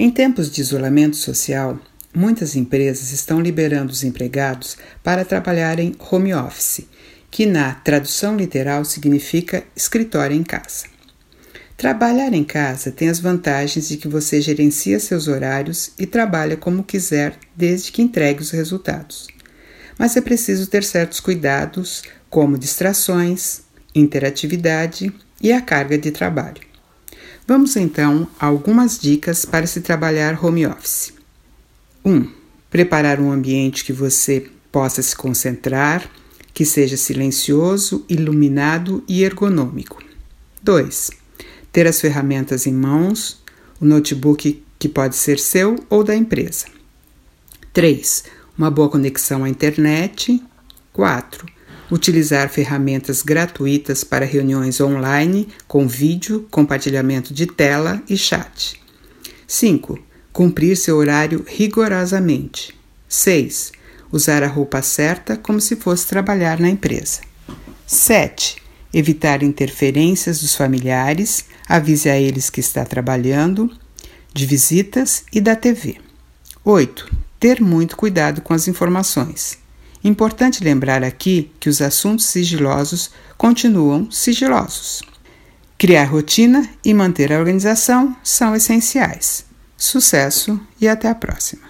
Em tempos de isolamento social, muitas empresas estão liberando os empregados para trabalhar em home office, que na tradução literal significa escritório em casa. Trabalhar em casa tem as vantagens de que você gerencia seus horários e trabalha como quiser desde que entregue os resultados. Mas é preciso ter certos cuidados, como distrações, interatividade e a carga de trabalho. Vamos então a algumas dicas para se trabalhar home office. 1. Um, preparar um ambiente que você possa se concentrar, que seja silencioso, iluminado e ergonômico. 2 ter as ferramentas em mãos, o notebook que pode ser seu ou da empresa. 3. Uma boa conexão à internet. 4. Utilizar ferramentas gratuitas para reuniões online com vídeo, compartilhamento de tela e chat. 5. Cumprir seu horário rigorosamente. 6. Usar a roupa certa como se fosse trabalhar na empresa. 7 evitar interferências dos familiares, avise a eles que está trabalhando, de visitas e da TV. 8. Ter muito cuidado com as informações. Importante lembrar aqui que os assuntos sigilosos continuam sigilosos. Criar rotina e manter a organização são essenciais. Sucesso e até a próxima!